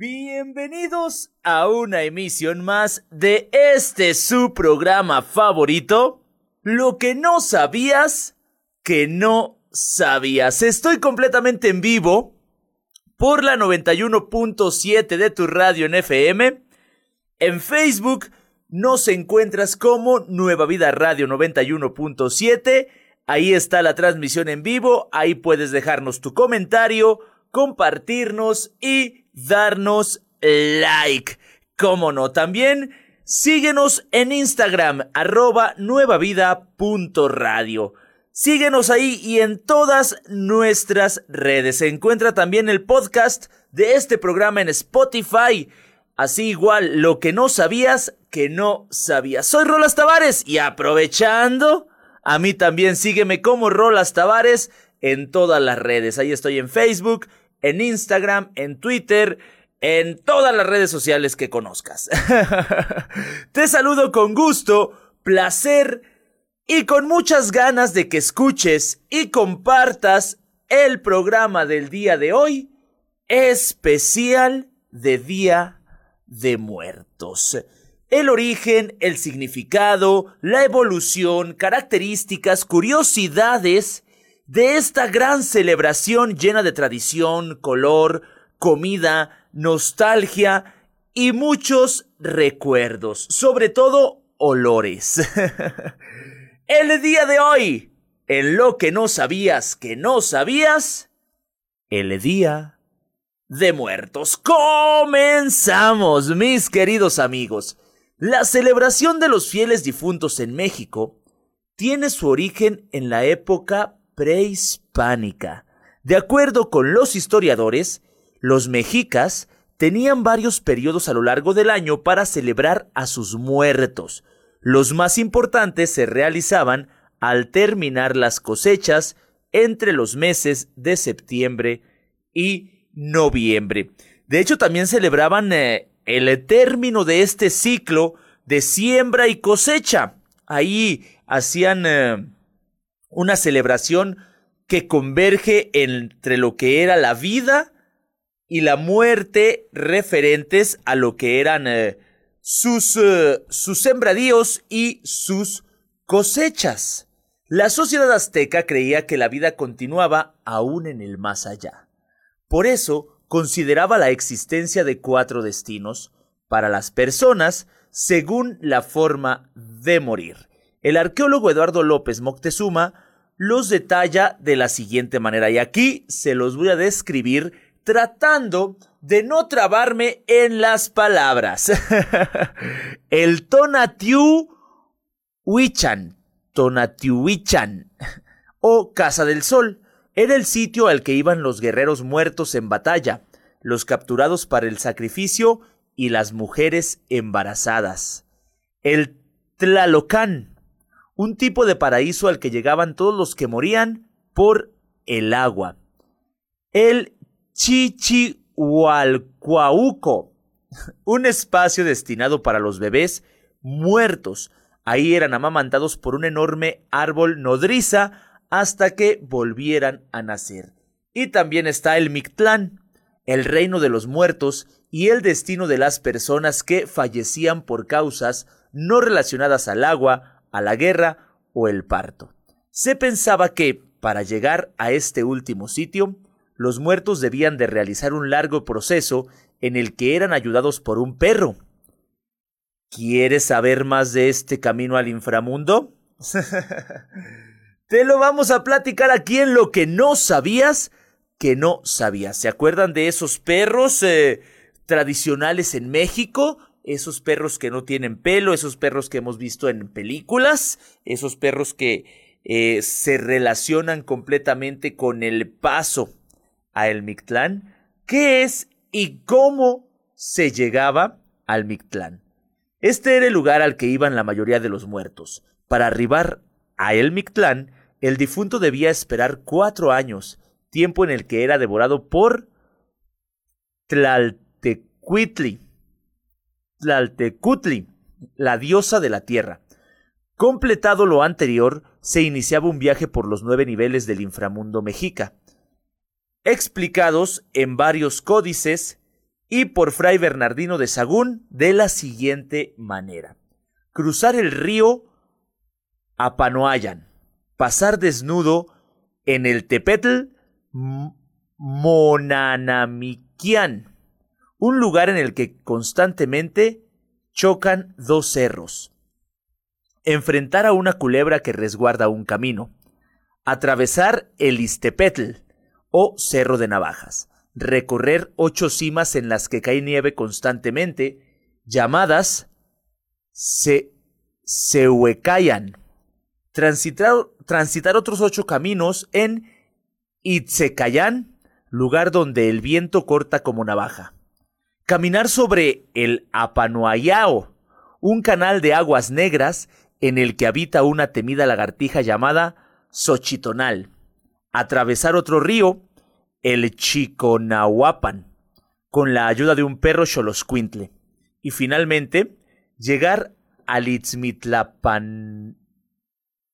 Bienvenidos a una emisión más de este su programa favorito, Lo que no sabías que no sabías. Estoy completamente en vivo por la 91.7 de tu radio en FM. En Facebook nos encuentras como Nueva Vida Radio 91.7. Ahí está la transmisión en vivo. Ahí puedes dejarnos tu comentario, compartirnos y darnos like. Cómo no, también síguenos en Instagram, arroba nuevavida.radio. Síguenos ahí y en todas nuestras redes. Se encuentra también el podcast de este programa en Spotify. Así igual, lo que no sabías, que no sabías. Soy Rolas Tavares y aprovechando, a mí también sígueme como Rolas Tavares en todas las redes. Ahí estoy en Facebook, en Instagram, en Twitter, en todas las redes sociales que conozcas. Te saludo con gusto, placer y con muchas ganas de que escuches y compartas el programa del día de hoy, especial de Día de Muertos. El origen, el significado, la evolución, características, curiosidades de esta gran celebración llena de tradición, color, comida, nostalgia y muchos recuerdos, sobre todo olores. El día de hoy, en lo que no sabías que no sabías, el día de muertos. Comenzamos, mis queridos amigos. La celebración de los fieles difuntos en México tiene su origen en la época prehispánica. De acuerdo con los historiadores, los mexicas tenían varios periodos a lo largo del año para celebrar a sus muertos, los más importantes se realizaban al terminar las cosechas entre los meses de septiembre y noviembre. De hecho, también celebraban eh, el término de este ciclo de siembra y cosecha. Ahí hacían eh, una celebración que converge entre lo que era la vida y la muerte referentes a lo que eran eh, sus, eh, sus sembradíos y sus cosechas. La sociedad azteca creía que la vida continuaba aún en el más allá. Por eso consideraba la existencia de cuatro destinos para las personas según la forma de morir. El arqueólogo Eduardo López Moctezuma los detalla de la siguiente manera y aquí se los voy a describir tratando de no trabarme en las palabras. el Tonatiuh Huichan, Tonatiuhichan, o Casa del Sol, era el sitio al que iban los guerreros muertos en batalla, los capturados para el sacrificio y las mujeres embarazadas. El Tlalocán, un tipo de paraíso al que llegaban todos los que morían por el agua. El Chichihualcuauco, un espacio destinado para los bebés muertos. Ahí eran amamantados por un enorme árbol nodriza hasta que volvieran a nacer. Y también está el Mictlán, el reino de los muertos y el destino de las personas que fallecían por causas no relacionadas al agua, a la guerra o el parto. Se pensaba que, para llegar a este último sitio, los muertos debían de realizar un largo proceso en el que eran ayudados por un perro. ¿Quieres saber más de este camino al inframundo? Te lo vamos a platicar aquí en lo que no sabías que no sabías. ¿Se acuerdan de esos perros eh, tradicionales en México? Esos perros que no tienen pelo, esos perros que hemos visto en películas, esos perros que eh, se relacionan completamente con el paso a el Mictlán, qué es y cómo se llegaba al Mictlán. Este era el lugar al que iban la mayoría de los muertos. Para arribar a el Mictlán, el difunto debía esperar cuatro años, tiempo en el que era devorado por Tlaltecuitli, La diosa de la tierra. Completado lo anterior, se iniciaba un viaje por los nueve niveles del inframundo mexica explicados en varios códices y por Fray Bernardino de Sagún de la siguiente manera. Cruzar el río Apanoayan, pasar desnudo en el Tepetl Monanamiquian, un lugar en el que constantemente chocan dos cerros. Enfrentar a una culebra que resguarda un camino. Atravesar el Istepetl o Cerro de Navajas. Recorrer ocho cimas en las que cae nieve constantemente, llamadas Se Sehuecayan. Transitar, otros ocho caminos en Itzecayán, lugar donde el viento corta como navaja. Caminar sobre el Apanoayao, un canal de aguas negras en el que habita una temida lagartija llamada Xochitonal. Atravesar otro río, el Chiconahuapan, con la ayuda de un perro xoloscuintle. Y finalmente, llegar al Itzmitlapan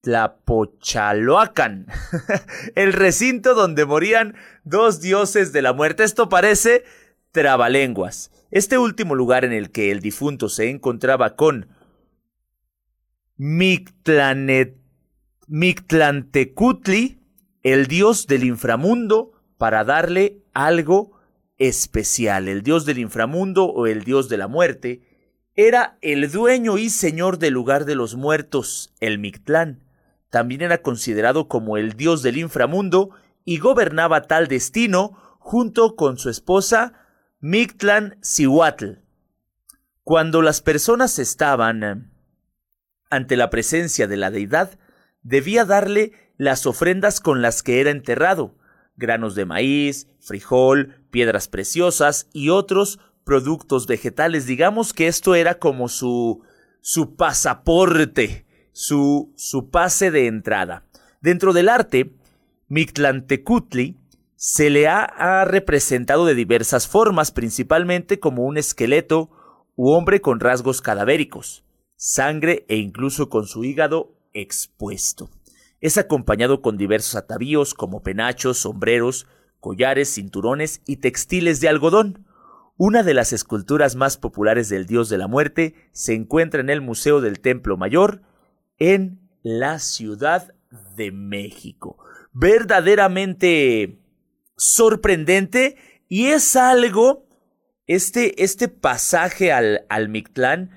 Tlapochaloacan, el recinto donde morían dos dioses de la muerte. Esto parece Este último lugar en el que el difunto se encontraba con Mictlantecutli, el dios del inframundo, para darle algo especial. El dios del inframundo o el dios de la muerte era el dueño y señor del lugar de los muertos, el Mictlán también era considerado como el dios del inframundo y gobernaba tal destino junto con su esposa Mictlan Cihuatl. Cuando las personas estaban eh, ante la presencia de la deidad, debía darle las ofrendas con las que era enterrado, granos de maíz, frijol, piedras preciosas y otros productos vegetales. Digamos que esto era como su su pasaporte su, su pase de entrada. Dentro del arte, Mictlantecutli se le ha, representado de diversas formas, principalmente como un esqueleto u hombre con rasgos cadavéricos, sangre e incluso con su hígado expuesto. Es acompañado con diversos atavíos como penachos, sombreros, collares, cinturones y textiles de algodón. Una de las esculturas más populares del dios de la muerte se encuentra en el Museo del Templo Mayor en la Ciudad de México. Verdaderamente sorprendente y es algo, este, este pasaje al, al Mictlán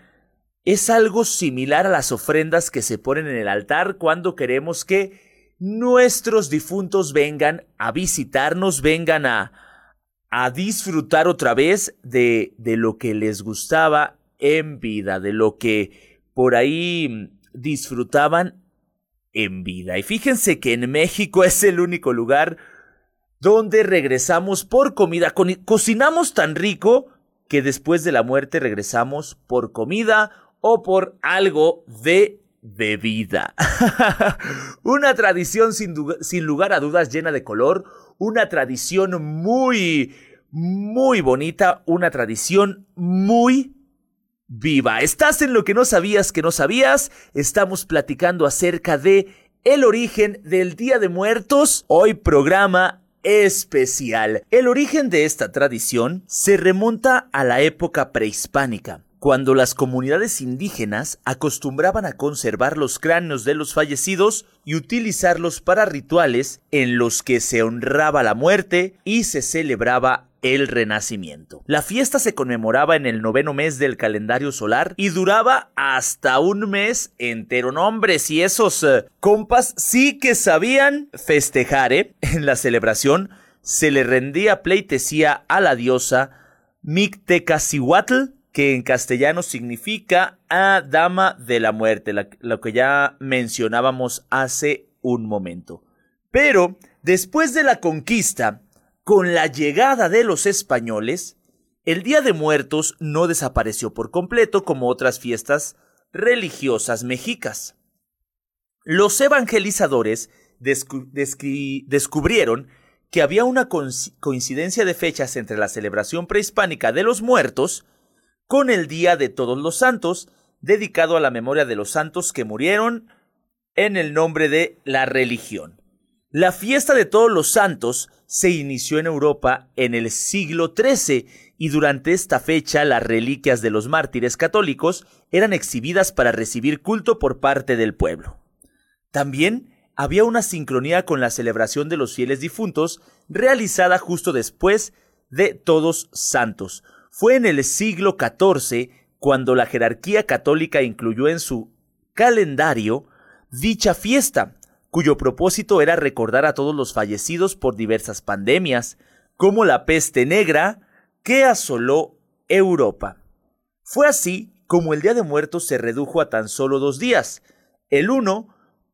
es algo similar a las ofrendas que se ponen en el altar cuando queremos que nuestros difuntos vengan a visitarnos, vengan a, a disfrutar otra vez de, de lo que les gustaba en vida, de lo que por ahí disfrutaban en vida. Y fíjense que en México es el único lugar donde regresamos por comida. cocinamos tan rico que después de la muerte regresamos por comida o por algo de bebida. una tradición sin, sin, lugar a dudas llena de color, una tradición muy, muy bonita, una tradición muy viva. Estás en lo que no sabías que no sabías. Estamos platicando acerca de el origen del Día de Muertos. Hoy programa especial. El origen de esta tradición se remonta a la época prehispánica cuando las comunidades indígenas acostumbraban a conservar los cráneos de los fallecidos y utilizarlos para rituales en los que se honraba la muerte y se celebraba el renacimiento. La fiesta se conmemoraba en el noveno mes del calendario solar y duraba hasta un mes entero. Nombres y esos eh, compas sí que sabían festejar, ¿eh? En la celebración se le rendía pleitesía a la diosa Mictecacihuatl, que en castellano significa a dama de la muerte, lo que ya mencionábamos hace un momento. Pero después de la conquista, con la llegada de los españoles, el Día de Muertos no desapareció por completo como otras fiestas religiosas mexicas. Los evangelizadores descubrieron que había una coincidencia de fechas entre la celebración prehispánica de los muertos con el Día de Todos los Santos, dedicado a la memoria de los santos que murieron en el nombre de la religión. La fiesta de todos los santos se inició en Europa en el siglo XIII y durante esta fecha las reliquias de los mártires católicos eran exhibidas para recibir culto por parte del pueblo. También había una sincronía con la celebración de los fieles difuntos realizada justo después de Todos Santos. Fue en el siglo XIV cuando la jerarquía católica incluyó en su calendario dicha fiesta, cuyo propósito era recordar a todos los fallecidos por diversas pandemias, como la peste negra que asoló Europa. Fue así como el Día de Muertos se redujo a tan solo dos días, el 1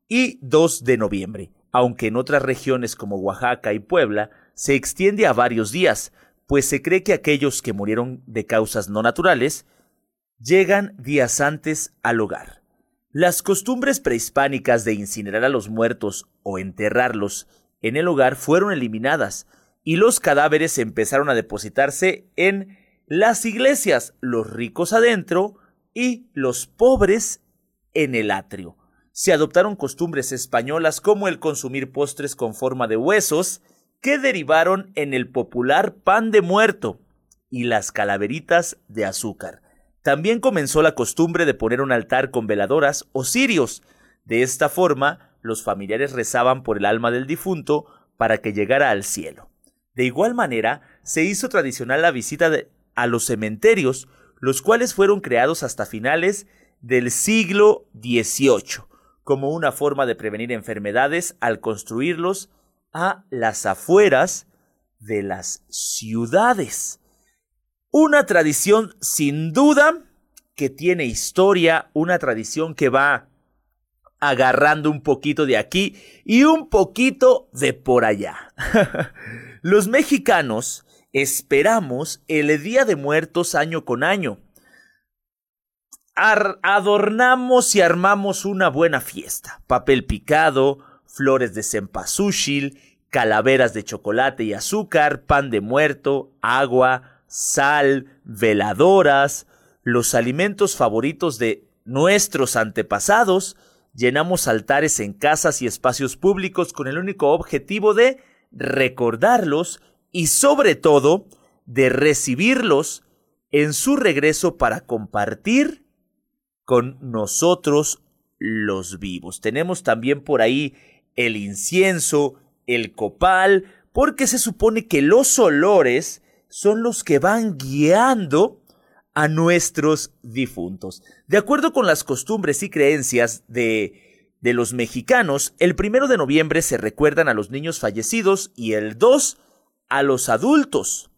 y 2 de noviembre, aunque en otras regiones como Oaxaca y Puebla se extiende a varios días, pues se cree que aquellos que murieron de causas no naturales llegan días antes al hogar. Las costumbres prehispánicas de incinerar a los muertos o enterrarlos en el hogar fueron eliminadas y los cadáveres empezaron a depositarse en las iglesias, los ricos adentro y los pobres en el atrio. Se adoptaron costumbres españolas como el consumir postres con forma de huesos, que derivaron en el popular pan de muerto y las calaveritas de azúcar. También comenzó la costumbre de poner un altar con veladoras o cirios. De esta forma, los familiares rezaban por el alma del difunto para que llegara al cielo. De igual manera, se hizo tradicional la visita a los cementerios, los cuales fueron creados hasta finales del siglo XVIII, como una forma de prevenir enfermedades al construirlos a las afueras de las ciudades. Una tradición sin duda que tiene historia, una tradición que va agarrando un poquito de aquí y un poquito de por allá. Los mexicanos esperamos el Día de Muertos año con año. adornamos y armamos una buena fiesta. Papel picado, flores de cempasúchil, calaveras de chocolate y azúcar, pan de muerto, agua, sal, veladoras, los alimentos favoritos de nuestros antepasados, llenamos altares en casas y espacios públicos con el único objetivo de recordarlos y sobre todo de recibirlos en su regreso para compartir con nosotros los vivos. Tenemos también por ahí el incienso, el copal, porque se supone que los olores son los que van guiando a nuestros difuntos. De acuerdo con las costumbres y creencias de, de los mexicanos, el primero de noviembre se recuerdan a los niños fallecidos y el 2 a los adultos.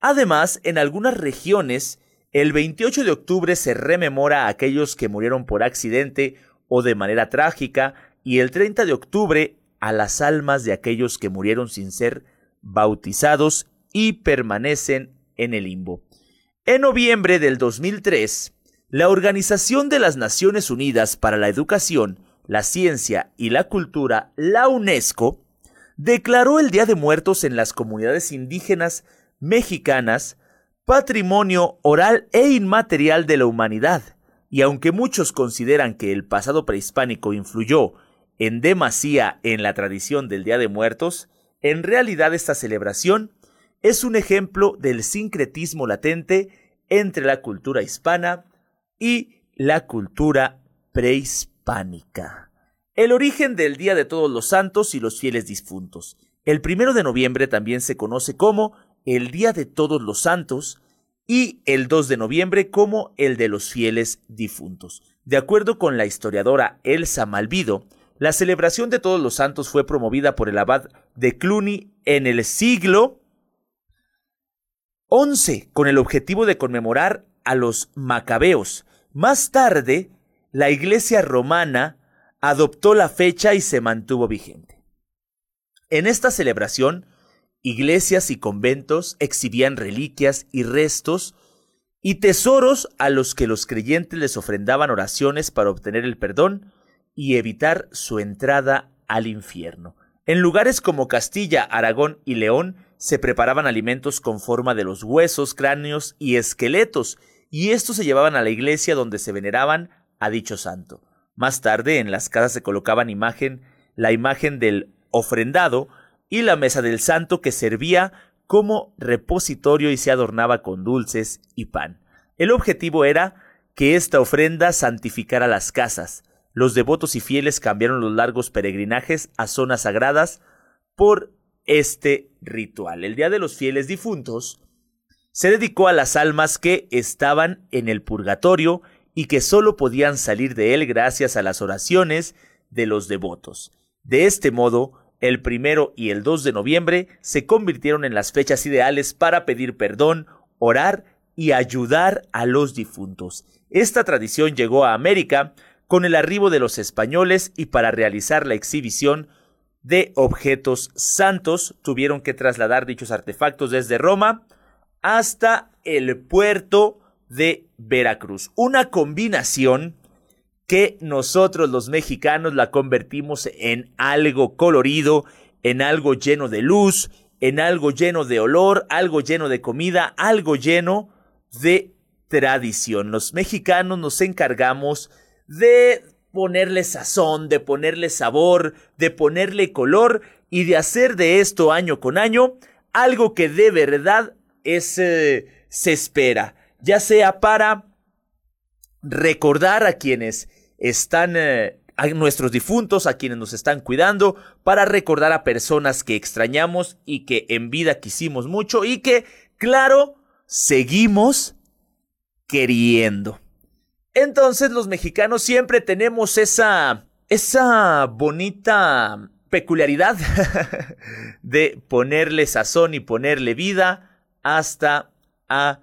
Además, en algunas regiones, el 28 de octubre se rememora a aquellos que murieron por accidente o de manera trágica y el 30 de octubre a las almas de aquellos que murieron sin ser bautizados y permanecen en el limbo. En noviembre del 2003, la Organización de las Naciones Unidas para la Educación, la Ciencia y la Cultura, la UNESCO, declaró el Día de Muertos en las comunidades indígenas mexicanas patrimonio oral e inmaterial de la humanidad, y aunque muchos consideran que el pasado prehispánico influyó en demasía en la tradición del Día de Muertos, en realidad esta celebración es un ejemplo del sincretismo latente entre la cultura hispana y la cultura prehispánica. El origen del Día de Todos los Santos y los Fieles Difuntos. El primero de noviembre también se conoce como el Día de Todos los Santos y el 2 de noviembre como el de los Fieles Difuntos. De acuerdo con la historiadora Elsa Malvido, la celebración de Todos los Santos fue promovida por el abad de Cluny en el siglo 11 con el objetivo de conmemorar a los macabeos. Más tarde, la Iglesia romana adoptó la fecha y se mantuvo vigente. En esta celebración, iglesias y conventos exhibían reliquias y restos y tesoros a los que los creyentes les ofrendaban oraciones para obtener el perdón y evitar su entrada al infierno. En lugares como Castilla, Aragón y León se preparaban alimentos con forma de los huesos, cráneos y esqueletos, y estos se llevaban a la iglesia donde se veneraban a dicho santo. Más tarde en las casas se colocaban imagen, la imagen del ofrendado y la mesa del santo que servía como repositorio y se adornaba con dulces y pan. El objetivo era que esta ofrenda santificara las casas. Los devotos y fieles cambiaron los largos peregrinajes a zonas sagradas por este ritual. El Día de los Fieles Difuntos se dedicó a las almas que estaban en el purgatorio y que sólo podían salir de él gracias a las oraciones de los devotos. De este modo, el primero y el 2 de noviembre se convirtieron en las fechas ideales para pedir perdón, orar y ayudar a los difuntos. Esta tradición llegó a América con el arribo de los españoles y para realizar la exhibición de objetos santos tuvieron que trasladar dichos artefactos desde Roma hasta el puerto de Veracruz. Una combinación que nosotros los mexicanos la convertimos en algo colorido, en algo lleno de luz, en algo lleno de olor, algo lleno de comida, algo lleno de tradición. Los mexicanos nos encargamos de ponerle sazón, de ponerle sabor, de ponerle color y de hacer de esto año con año algo que de verdad se espera, ya sea para recordar a quienes están, eh, a nuestros difuntos, a quienes nos están cuidando, para recordar a personas que extrañamos y que en vida quisimos mucho y que, claro, seguimos queriendo. Entonces los mexicanos siempre tenemos esa, esa bonita peculiaridad de ponerle sazón y ponerle vida hasta a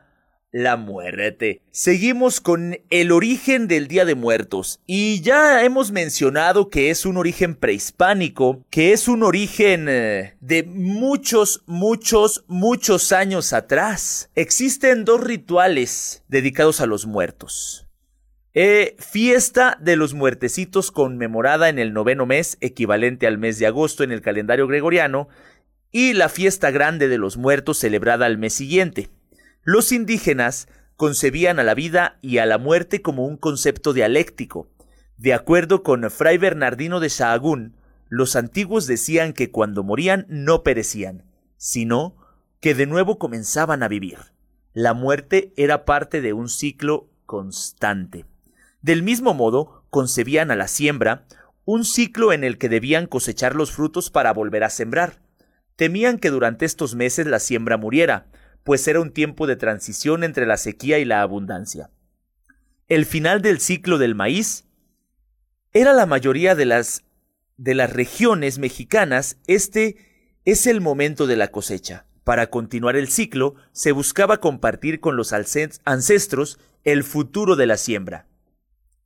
la muerte. Seguimos con el origen del Día de Muertos y ya hemos mencionado que es un origen prehispánico, que es un origen eh, de muchos, muchos, muchos años atrás. Existen dos rituales dedicados a los muertos. Eh, fiesta de los muertecitos conmemorada en el noveno mes, equivalente al mes de agosto en el calendario gregoriano, y la fiesta grande de los muertos celebrada al mes siguiente. Los indígenas concebían a la vida y a la muerte como un concepto dialéctico. De acuerdo con Fray Bernardino de Sahagún, los antiguos decían que cuando morían no perecían, sino que de nuevo comenzaban a vivir. La muerte era parte de un ciclo constante. Del mismo modo, concebían a la siembra, un ciclo en el que debían cosechar los frutos para volver a sembrar. Temían que durante estos meses la siembra muriera, pues era un tiempo de transición entre la sequía y la abundancia. El final del ciclo del maíz era la mayoría de las de las regiones mexicanas, este es el momento de la cosecha. Para continuar el ciclo, se buscaba compartir con los ancestros el futuro de la siembra.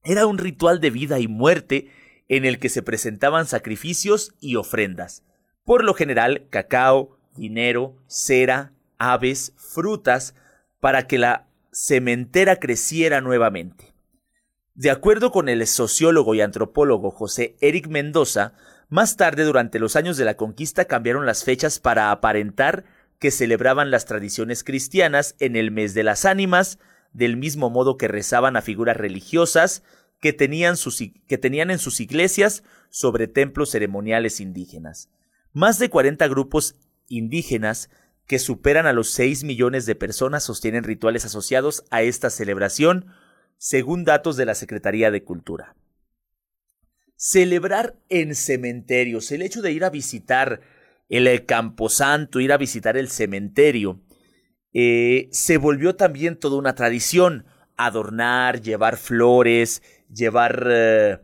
Era un ritual de vida y muerte en el que se presentaban sacrificios y ofrendas por lo general cacao, dinero, cera, aves, frutas, para que la cementera creciera nuevamente. De acuerdo con el sociólogo y antropólogo José Eric Mendoza, más tarde durante los años de la conquista cambiaron las fechas para aparentar que celebraban las tradiciones cristianas en el mes de las ánimas, del mismo modo que rezaban a figuras religiosas que tenían, que tenían en sus iglesias sobre templos ceremoniales indígenas más de 40 grupos indígenas que superan a los 6 millones de personas sostienen rituales asociados a esta celebración, según datos de la Secretaría de Cultura. Celebrar en cementerios, el hecho de ir a visitar el camposanto, ir a visitar el cementerio, eh, se volvió también toda una tradición. Adornar, llevar flores, llevar eh,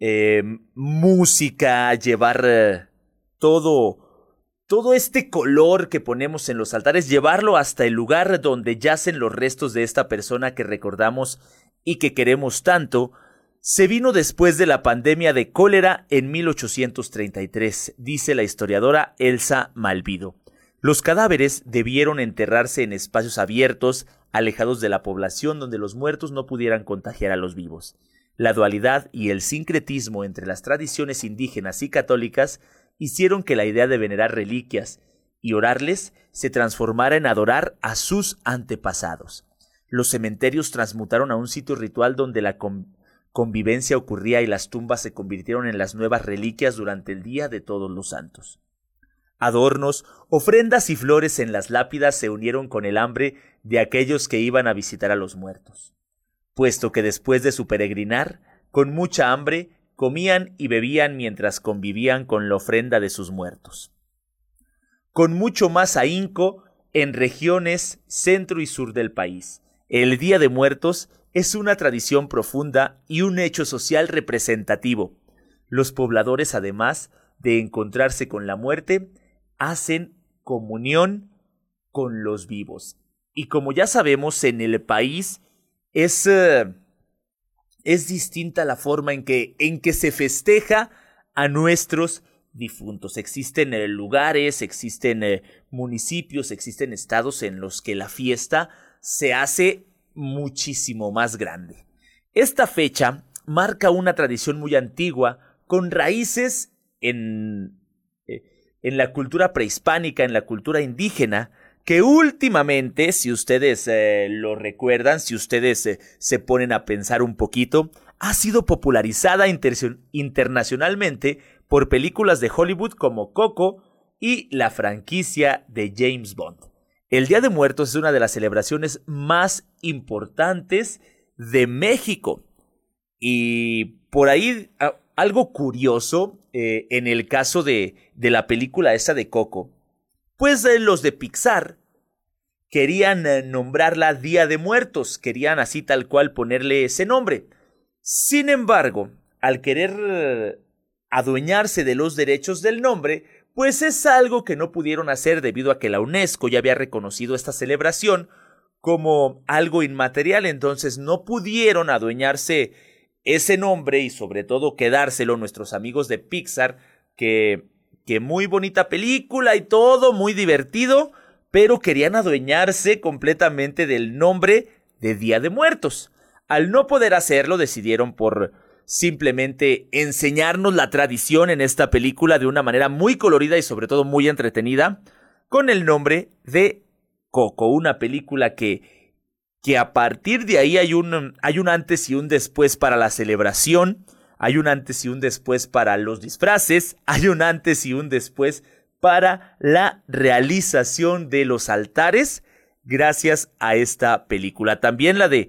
eh, música, llevar todo todo este color que ponemos en los altares, llevarlo hasta el lugar donde yacen los restos de esta persona que recordamos y que queremos tanto, se vino después de la pandemia de cólera en 1833, dice la historiadora Elsa Malvido. Los cadáveres debieron enterrarse en espacios abiertos, alejados de la población donde los muertos no pudieran contagiar a los vivos. La dualidad y el sincretismo entre las tradiciones indígenas y católicas hicieron que la idea de venerar reliquias y orarles se transformara en adorar a sus antepasados. Los cementerios transmutaron a un sitio ritual donde la convivencia ocurría y las tumbas se convirtieron en las nuevas reliquias durante el Día de Todos los Santos. adornos, ofrendas y flores en las lápidas se unieron con el hambre de aquellos que iban a visitar a los muertos, puesto que después de su peregrinar, con mucha hambre, comían y bebían mientras convivían con la ofrenda de sus muertos. Con mucho más ahínco en regiones centro y sur del país. El Día de Muertos es una tradición profunda y un hecho social representativo. Los pobladores, además de encontrarse con la muerte, hacen comunión con los vivos. Y como ya sabemos, en el país es, eh, es distinta la forma en que, en que se festeja a nuestros difuntos. Existen eh, lugares, existen eh, municipios, existen estados en los que la fiesta se hace muchísimo más grande. Esta fecha marca una tradición muy antigua con raíces en, en la cultura prehispánica, en la cultura indígena, que últimamente, si ustedes lo recuerdan, si ustedes se ponen a pensar un poquito, ha sido popularizada internacionalmente por películas de Hollywood como Coco y la franquicia de James Bond. El Día de Muertos es una de las celebraciones más importantes de México. Y por ahí algo curioso eh, en el caso de, de, la película esa de Coco, pues eh, los de Pixar querían eh, nombrarla Día de Muertos, querían así tal cual ponerle ese nombre. Sin embargo, al querer adueñarse de los derechos del nombre, pues es algo que no pudieron hacer debido a que la UNESCO ya había reconocido esta celebración como algo inmaterial, entonces no pudieron adueñarse ese nombre y sobre todo quedárselo nuestros amigos de Pixar, que, que muy bonita película y todo, muy divertido, pero querían adueñarse completamente del nombre de Día de Muertos. Al no poder hacerlo, decidieron por simplemente enseñarnos la tradición en esta película de una manera muy colorida y sobre todo muy entretenida, con el nombre de Coco, una película que, que a partir de ahí hay un, hay un antes y un después para la celebración, hay un antes y un después para los disfraces, hay un antes y un después para la realización de los altares gracias a esta película. También la de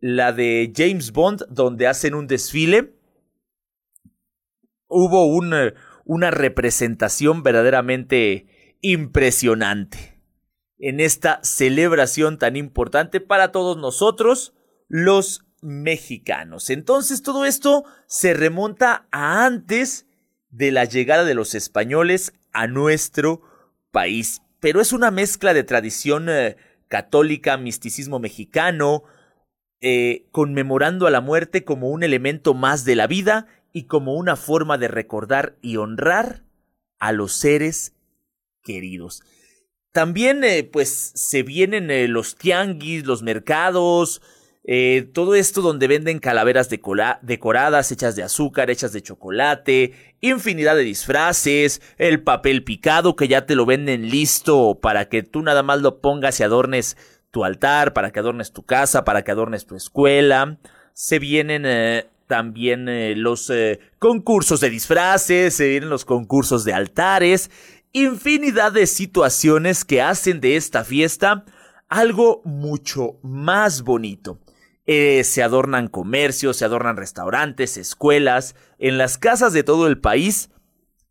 la de James Bond, donde hacen un desfile. Hubo una, una representación verdaderamente impresionante en esta celebración tan importante para todos nosotros, los mexicanos. Entonces todo esto se remonta a antes de la llegada de los españoles a nuestro país. Pero es una mezcla de tradición eh, católica, misticismo mexicano, eh, conmemorando a la muerte como un elemento más de la vida y como una forma de recordar y honrar a los seres queridos. También, eh, pues, se vienen los tianguis, los mercados, todo esto donde venden calaveras decoradas, hechas de azúcar, hechas de chocolate, infinidad de disfraces, el papel picado que ya te lo venden listo para que tú nada más lo pongas y adornes tu altar, para que adornes tu casa, para que adornes tu escuela. Se vienen eh, también eh, los eh, concursos de disfraces, se vienen los concursos de altares, infinidad de situaciones que hacen de esta fiesta algo mucho más bonito. Se adornan comercios, se adornan restaurantes, escuelas, en las casas de todo el país.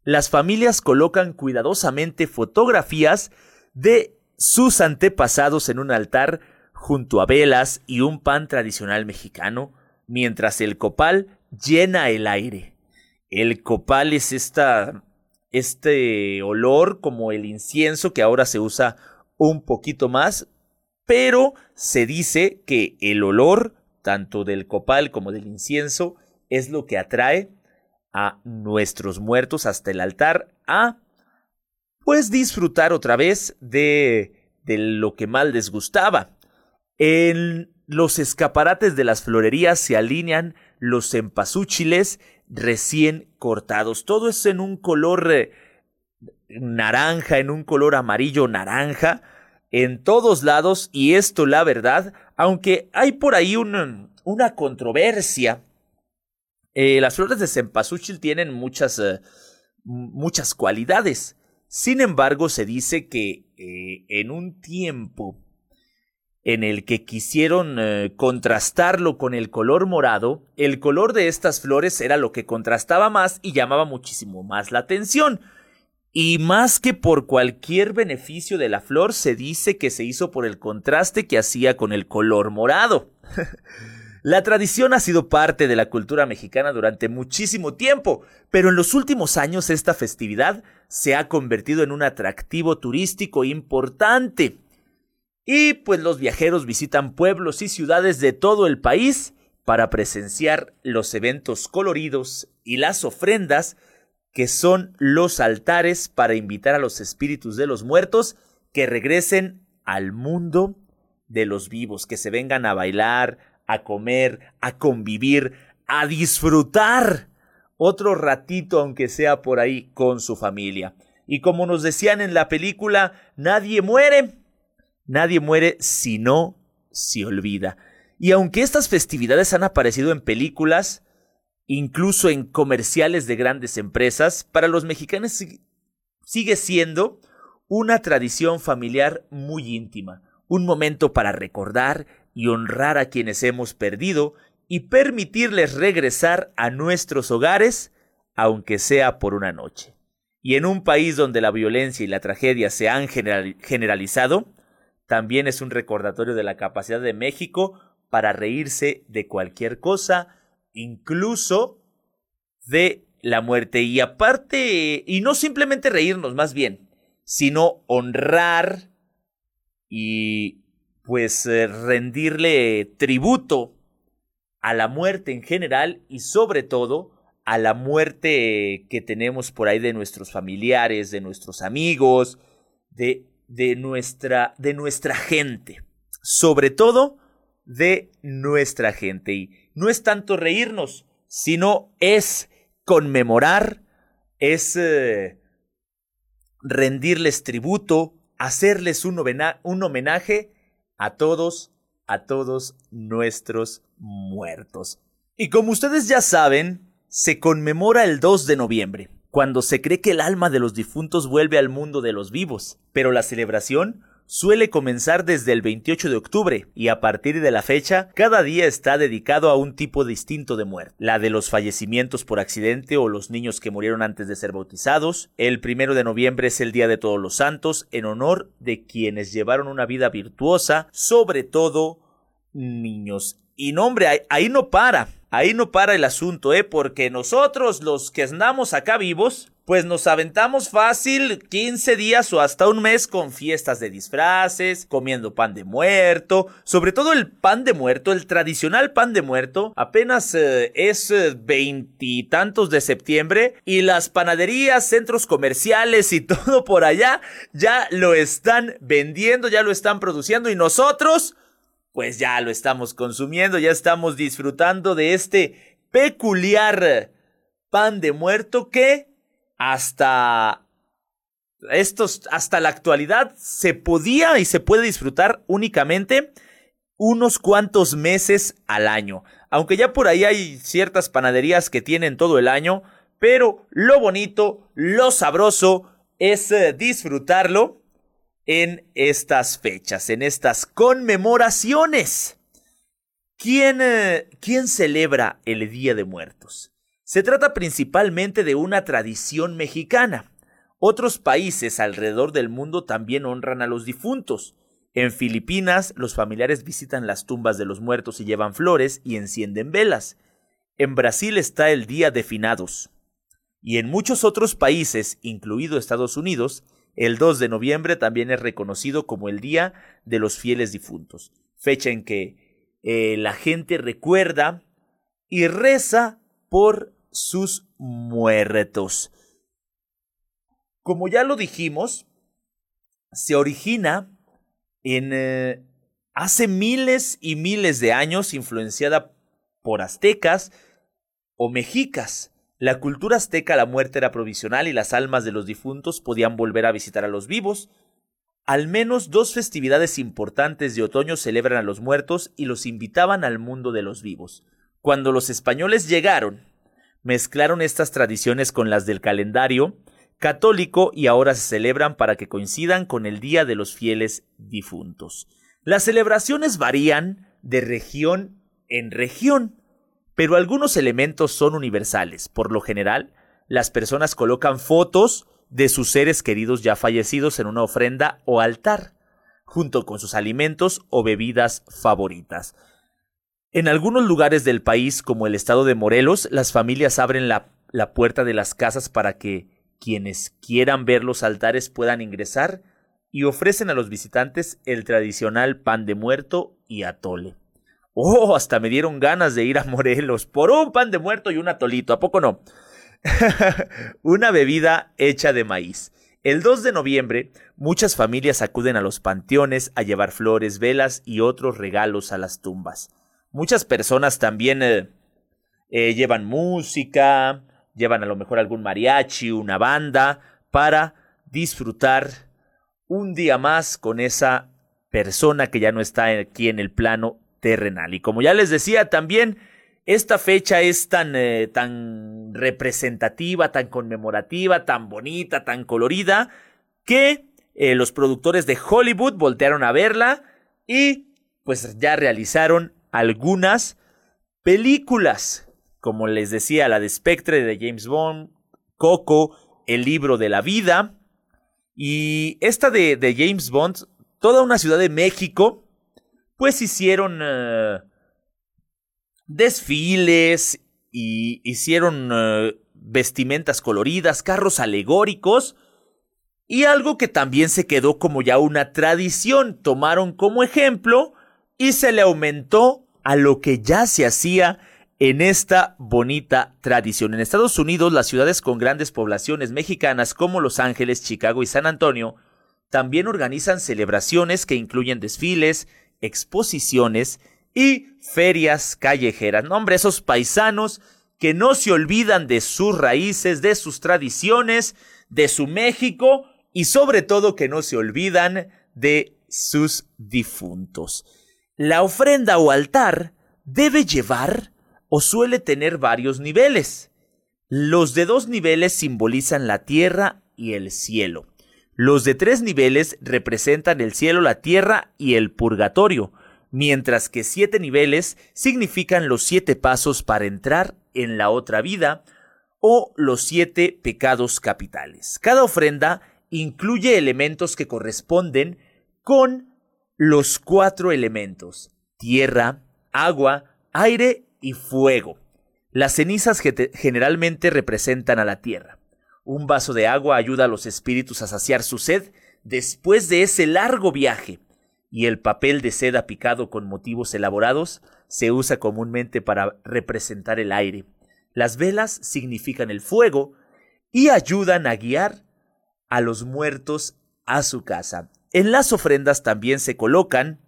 Las familias colocan cuidadosamente fotografías de sus antepasados en un altar junto a velas y un pan tradicional mexicano, mientras el copal llena el aire. El copal es esta, este olor como el incienso que ahora se usa un poquito más, pero se dice que el olor tanto del copal como del incienso es lo que atrae a nuestros muertos hasta el altar a pues disfrutar otra vez de, de lo que mal les gustaba. En los escaparates de las florerías se alinean los cempasúchiles recién cortados. Todo es en un color eh, naranja, en un color amarillo naranja, en todos lados, y esto la verdad, aunque hay por ahí una controversia, eh, las flores de cempasúchil tienen muchas, eh, muchas cualidades. Sin embargo, se dice que eh, en un tiempo en el que quisieron contrastarlo con el color morado, el color de estas flores era lo que contrastaba más y llamaba muchísimo más la atención. Y más que por cualquier beneficio de la flor, se dice que se hizo por el contraste que hacía con el color morado. la tradición ha sido parte de la cultura mexicana durante muchísimo tiempo, pero en los últimos años esta festividad se ha convertido en un atractivo turístico importante. Y pues los viajeros visitan pueblos y ciudades de todo el país para presenciar los eventos coloridos y las ofrendas que son los altares para invitar a los espíritus de los muertos que regresen al mundo de los vivos, que se vengan a bailar, a comer, a convivir, a disfrutar otro ratito, aunque sea por ahí, con su familia. Y como nos decían en la película, nadie muere, nadie muere si no se olvida. Y aunque estas festividades han aparecido en películas, incluso en comerciales de grandes empresas, para los mexicanos sigue siendo una tradición familiar muy íntima, un momento para recordar y honrar a quienes hemos perdido y permitirles regresar a nuestros hogares, aunque sea por una noche. Y en un país donde la violencia y la tragedia se han generalizado, también es un recordatorio de la capacidad de México para reírse de cualquier cosa, incluso de la muerte. Y aparte, y no simplemente reírnos más bien, sino honrar y pues eh, rendirle tributo a la muerte en general y sobre todo a la muerte que tenemos por ahí de nuestros familiares, de nuestros amigos, de, de, nuestra, de nuestra gente. Sobre todo de nuestra gente. No es tanto reírnos, sino es conmemorar, es eh, rendirles tributo, hacerles un, homenaje a todos, a todos nuestros muertos. Y como ustedes ya saben, se conmemora el 2 de noviembre, cuando se cree que el alma de los difuntos vuelve al mundo de los vivos, pero la celebración suele comenzar desde el 28 de octubre y a partir de la fecha cada día está dedicado a un tipo distinto de muerte. La de los fallecimientos por accidente o los niños que murieron antes de ser bautizados. El primero de noviembre es el Día de Todos los Santos en honor de quienes llevaron una vida virtuosa, sobre todo niños. Y no hombre, ahí, no para. Ahí no para el asunto, ¿eh? Porque nosotros, los que andamos acá vivos, pues nos aventamos fácil 15 días o hasta un mes con fiestas de disfraces, comiendo pan de muerto, sobre todo el pan de muerto, el tradicional pan de muerto, apenas eh, es eh, veintitantos de septiembre y las panaderías, centros comerciales y todo por allá ya lo están vendiendo, ya lo están produciendo y nosotros pues ya lo estamos consumiendo, ya estamos disfrutando de este peculiar pan de muerto que hasta estos hasta la actualidad se podía y se puede disfrutar únicamente unos cuantos meses al año. Aunque ya por ahí hay ciertas panaderías que tienen todo el año, pero lo bonito, lo sabroso es eh, disfrutarlo en estas fechas, en estas conmemoraciones. ¿Quién, eh, ¿Quién celebra el Día de Muertos? Se trata principalmente de una tradición mexicana. Otros países alrededor del mundo también honran a los difuntos. En Filipinas, los familiares visitan las tumbas de los muertos y llevan flores y encienden velas. En Brasil está el Día de Finados. Y en muchos otros países, incluido Estados Unidos, el 2 de noviembre también es reconocido como el Día de los Fieles Difuntos, fecha en que eh, la gente recuerda y reza por sus muertos. Como ya lo dijimos, se origina en eh, hace miles y miles de años, influenciada por aztecas o mexicas. La cultura azteca la muerte era provisional y las almas de los difuntos podían volver a visitar a los vivos. Al menos dos festividades importantes de otoño celebran a los muertos y los invitaban al mundo de los vivos. Cuando los españoles llegaron, mezclaron estas tradiciones con las del calendario católico y ahora se celebran para que coincidan con el Día de los Fieles Difuntos. Las celebraciones varían de región en región, pero algunos elementos son universales. Por lo general, las personas colocan fotos de sus seres queridos ya fallecidos en una ofrenda o altar, junto con sus alimentos o bebidas favoritas. En algunos lugares del país, como el estado de Morelos, las familias abren la, puerta de las casas para que quienes quieran ver los altares puedan ingresar y ofrecen a los visitantes el tradicional pan de muerto y atole. Oh, hasta me dieron ganas de ir a Morelos por un pan de muerto y un atolito, ¿a poco no? una bebida hecha de maíz. El 2 de noviembre, muchas familias acuden a los panteones a llevar flores, velas y otros regalos a las tumbas. Muchas personas también eh, eh, llevan música, llevan a lo mejor algún mariachi, una banda, para disfrutar un día más con esa persona que ya no está aquí en el plano terrenal. Y como ya les decía, también esta fecha es tan, eh, tan representativa, tan conmemorativa, tan bonita, tan colorida, que los productores de Hollywood voltearon a verla y pues ya realizaron algunas películas, como les decía, la de Spectre de James Bond, Coco, El libro de la vida, y esta de, de James Bond, toda una ciudad de México, pues hicieron eh, desfiles y hicieron eh, vestimentas coloridas, carros alegóricos y algo que también se quedó como ya una tradición, tomaron como ejemplo y se le aumentó a lo que ya se hacía en esta bonita tradición. En Estados Unidos, las ciudades con grandes poblaciones mexicanas como Los Ángeles, Chicago y San Antonio también organizan celebraciones que incluyen desfiles, exposiciones y ferias callejeras. No, hombre, esos paisanos que no se olvidan de sus raíces, de sus tradiciones, de su México y sobre todo que no se olvidan de sus difuntos. La ofrenda o altar debe llevar o suele tener varios niveles. Los de dos niveles simbolizan la tierra y el cielo. Los de tres niveles representan el cielo, la tierra y el purgatorio, mientras que siete niveles significan los siete pasos para entrar en la otra vida o los siete pecados capitales. Cada ofrenda incluye elementos que corresponden con los cuatro elementos tierra, agua, aire y fuego. Las cenizas generalmente representan a la tierra. Un vaso de agua ayuda a los espíritus a saciar su sed después de ese largo viaje, y el papel de seda picado con motivos elaborados se usa comúnmente para representar el aire. Las velas significan el fuego y ayudan a guiar a los muertos a su casa. En las ofrendas también se colocan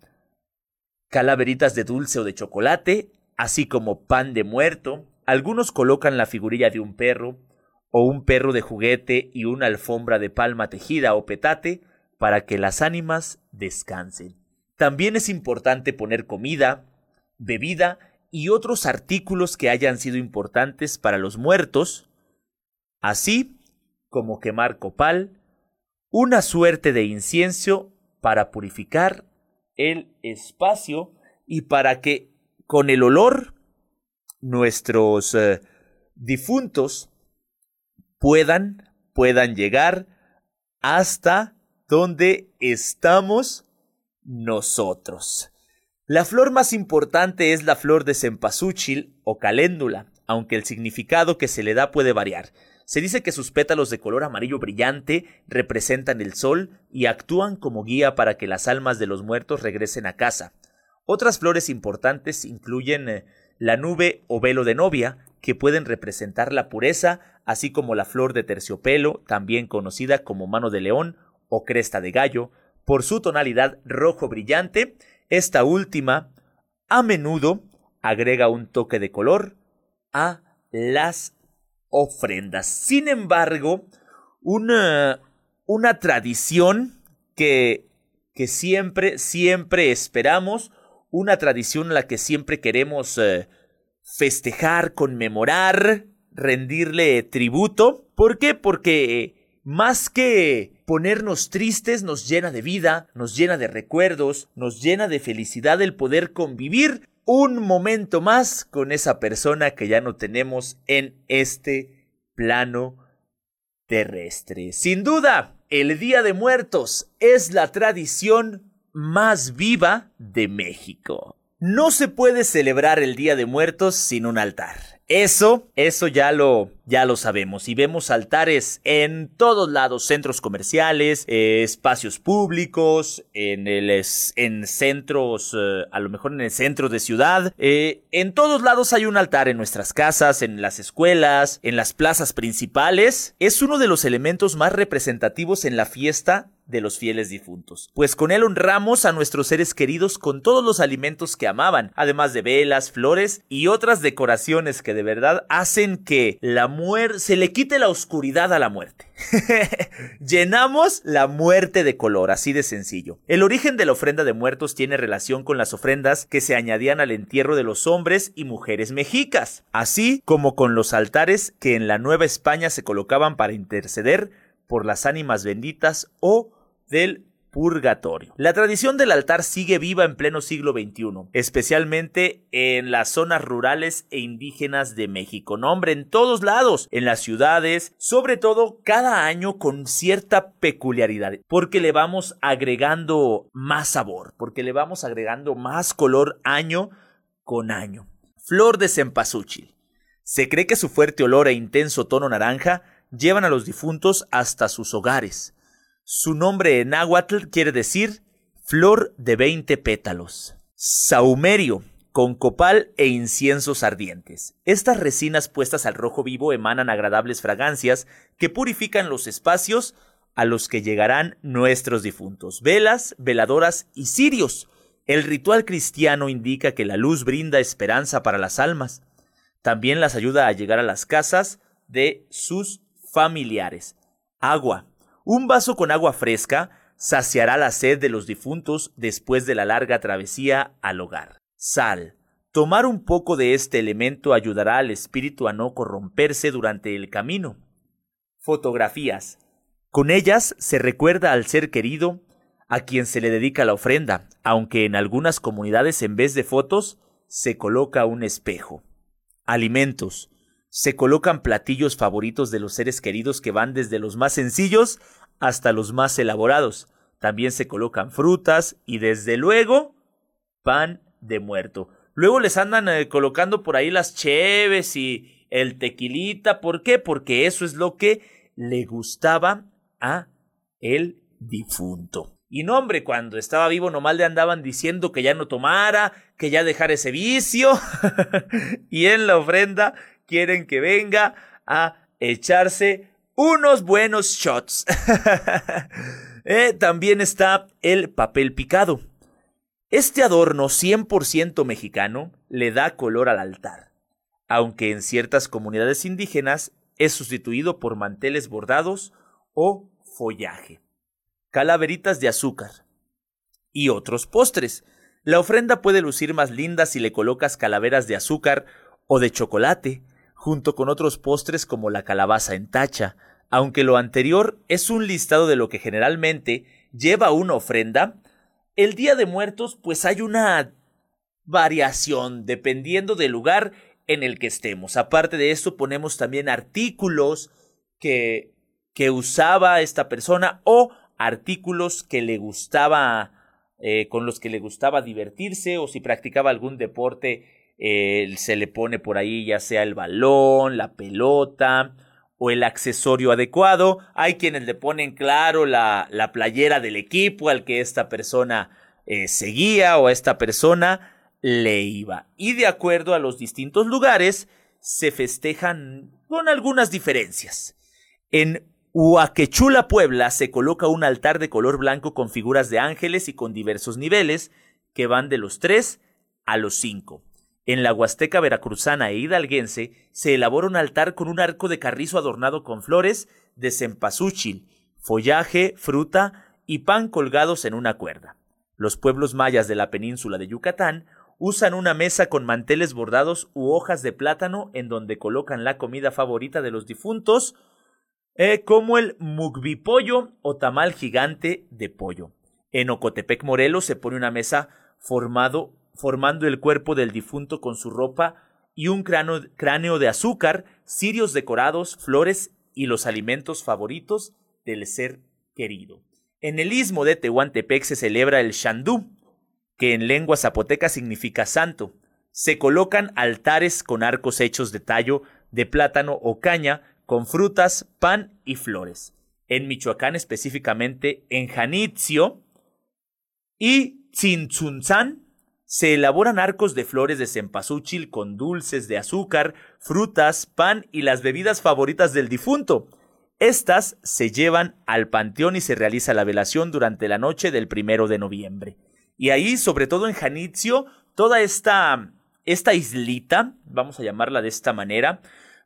calaveritas de dulce o de chocolate, así como pan de muerto. Algunos colocan la figurilla de un perro, o un perro de juguete y una alfombra de palma tejida o petate para que las ánimas descansen. También es importante poner comida, bebida y otros artículos que hayan sido importantes para los muertos, así como quemar copal, una suerte de incienso para purificar el espacio y para que con el olor nuestros eh, difuntos puedan, puedan llegar hasta donde estamos nosotros. La flor más importante es la flor de cempasúchil o caléndula, aunque el significado que se le da puede variar. Se dice que sus pétalos de color amarillo brillante representan el sol y actúan como guía para que las almas de los muertos regresen a casa. Otras flores importantes incluyen eh, la nube o velo de novia, que pueden representar la pureza, así como la flor de terciopelo, también conocida como mano de león o cresta de gallo, por su tonalidad rojo brillante, esta última a menudo agrega un toque de color a las ofrendas. Sin embargo, una, una tradición que, que siempre, siempre esperamos, una tradición a la que siempre queremos eh, festejar, conmemorar, rendirle tributo. ¿Por qué? Porque más que ponernos tristes, nos llena de vida, nos llena de recuerdos, nos llena de felicidad el poder convivir un momento más con esa persona que ya no tenemos en este plano terrestre. Sin duda, el Día de Muertos es la tradición más viva de México. No se puede celebrar el Día de Muertos sin un altar. Eso, eso ya lo, ya lo sabemos. Y vemos altares en todos lados, centros comerciales, eh, espacios públicos, en el, en centros, eh, a lo mejor en el centro de ciudad. Eh, en todos lados hay un altar en nuestras casas, en las escuelas, en las plazas principales. Es uno de los elementos más representativos en la fiesta de los fieles difuntos, pues con él honramos a nuestros seres queridos con todos los alimentos que amaban, además de velas, flores y otras decoraciones que de verdad hacen que la muerte se le quite la oscuridad a la muerte. Llenamos la muerte de color, así de sencillo. El origen de la ofrenda de muertos tiene relación con las ofrendas que se añadían al entierro de los hombres y mujeres mexicas, así como con los altares que en la Nueva España se colocaban para interceder por las ánimas benditas o del purgatorio. La tradición del altar sigue viva en pleno siglo XXI, especialmente en las zonas rurales e indígenas de México. No, hombre, en todos lados, en las ciudades, sobre todo cada año con cierta peculiaridad, porque le vamos agregando más sabor, porque le vamos agregando más color año con año. Flor de cempasúchil. Se cree que su fuerte olor e intenso tono naranja llevan a los difuntos hasta sus hogares. Su nombre en náhuatl quiere decir flor de veinte pétalos. Saumerio, con copal e inciensos ardientes. Estas resinas puestas al rojo vivo emanan agradables fragancias que purifican los espacios a los que llegarán nuestros difuntos. Velas, veladoras y cirios. El ritual cristiano indica que la luz brinda esperanza para las almas. También las ayuda a llegar a las casas de sus familiares. Agua. Un vaso con agua fresca saciará la sed de los difuntos después de la larga travesía al hogar. Sal. Tomar un poco de este elemento ayudará al espíritu a no corromperse durante el camino. Fotografías. Con ellas se recuerda al ser querido a quien se le dedica la ofrenda, aunque en algunas comunidades en vez de fotos se coloca un espejo. Alimentos se colocan platillos favoritos de los seres queridos que van desde los más sencillos hasta los más elaborados. También se colocan frutas y desde luego pan de muerto. Luego les andan eh, colocando por ahí las cheves y el tequilita. ¿Por qué? Porque eso es lo que le gustaba a el difunto. Y no, hombre, cuando estaba vivo nomás le andaban diciendo que ya no tomara, que ya dejara ese vicio. y en la ofrenda quieren que venga a echarse unos buenos shots. Eh, también está el papel picado. Este adorno 100% mexicano le da color al altar, aunque en ciertas comunidades indígenas es sustituido por manteles bordados o follaje, calaveritas de azúcar y otros postres. La ofrenda puede lucir más linda si le colocas calaveras de azúcar o de chocolate, junto con otros postres como la calabaza en tacha, aunque lo anterior es un listado de lo que generalmente lleva una ofrenda, el Día de Muertos pues hay una variación dependiendo del lugar en el que estemos. Aparte de esto ponemos también artículos que, que usaba esta persona o artículos que le gustaba eh, con los que le gustaba divertirse o si practicaba algún deporte se le pone por ahí ya sea el balón, la pelota o el accesorio adecuado. Hay quienes le ponen claro la, la playera del equipo al que esta persona eh, seguía o a esta persona le iba. Y de acuerdo a los distintos lugares, se festejan con algunas diferencias. En Huaquechula, Puebla, se coloca un altar de color blanco con figuras de ángeles y con diversos niveles, que van de los 3 a los 5. En la Huasteca veracruzana e hidalguense se elabora un altar con un arco de carrizo adornado con flores de cempasúchil, follaje, fruta y pan colgados en una cuerda. Los pueblos mayas de la península de Yucatán usan una mesa con manteles bordados u hojas de plátano en donde colocan la comida favorita de los difuntos, eh, como el mugbipollo o tamal gigante de pollo. En Ocotepec, Morelos, se pone una mesa formado, formando el cuerpo del difunto con su ropa y un cráneo, de azúcar, cirios decorados, flores y los alimentos favoritos del ser querido. En el istmo de Tehuantepec se celebra el Shandú, que en lengua zapoteca significa santo. Se colocan altares con arcos hechos de tallo de plátano o caña, con frutas, pan y flores. En Michoacán, específicamente en Janitzio y Tzintzuntzán, se elaboran arcos de flores de cempasúchil con dulces de azúcar, frutas, pan y las bebidas favoritas del difunto. Estas se llevan al panteón y se realiza la velación durante la noche del primero de noviembre. Y ahí, sobre todo en Janitzio, toda esta, esta islita, vamos a llamarla de esta manera,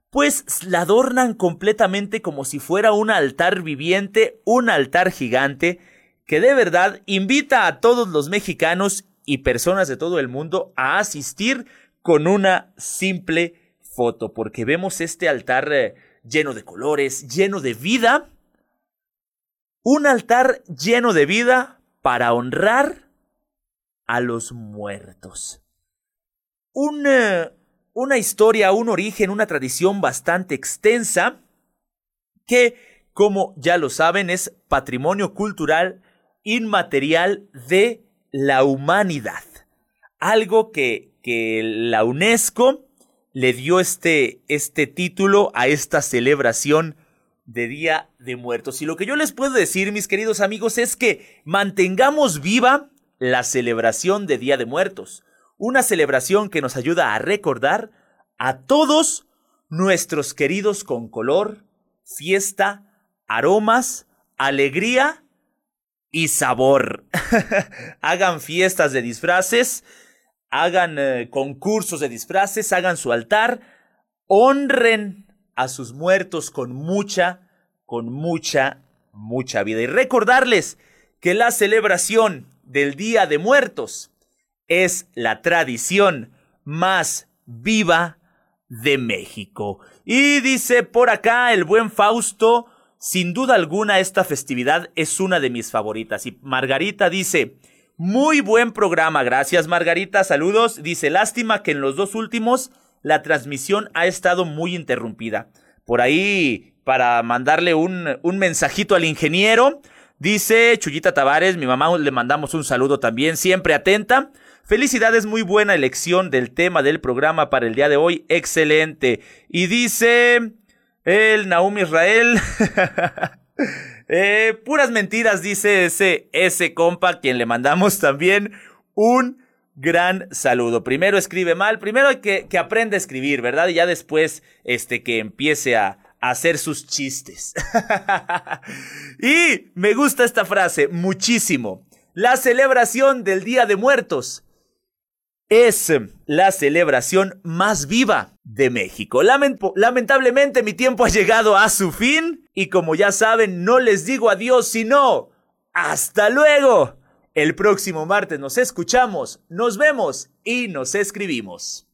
pues la adornan completamente como si fuera un altar viviente, un altar gigante, que de verdad invita a todos los mexicanos y personas de todo el mundo a asistir con una simple foto, porque vemos este altar eh, lleno de colores, lleno de vida, un altar lleno de vida para honrar a los muertos. Una, una historia, un origen, una tradición bastante extensa que, como ya lo saben, es patrimonio cultural inmaterial de la humanidad. Algo que, que la UNESCO le dio este, este título a esta celebración de Día de Muertos. Y lo que yo les puedo decir, mis queridos amigos, es que mantengamos viva la celebración de Día de Muertos. Una celebración que nos ayuda a recordar a todos nuestros queridos con color, fiesta, aromas, alegría y sabor. hagan fiestas de disfraces, hagan eh, concursos de disfraces, hagan su altar, honren a sus muertos con mucha, con mucha, mucha vida. Y recordarles que la celebración del Día de Muertos es la tradición más viva de México. Y dice por acá el buen Fausto, sin duda alguna esta festividad es una de mis favoritas. Y Margarita dice, muy buen programa, gracias Margarita, saludos. Dice, lástima que en los dos últimos la transmisión ha estado muy interrumpida. Por ahí, para mandarle un, un mensajito al ingeniero, dice Chuyita Tavares, mi mamá le mandamos un saludo también, siempre atenta. Felicidades, muy buena elección del tema del programa para el día de hoy, excelente. Y dice el Naum Israel. eh, puras mentiras, dice ese, ese compa, quien le mandamos también un gran saludo. Primero escribe mal, primero que, que aprenda a escribir, ¿verdad? Y ya después, este, que empiece a hacer sus chistes. y me gusta esta frase muchísimo. La celebración del Día de Muertos es la celebración más viva de México. lamentablemente mi tiempo ha llegado a su fin y como ya saben no les digo adiós sino hasta luego. El próximo martes nos escuchamos, nos vemos y nos escribimos.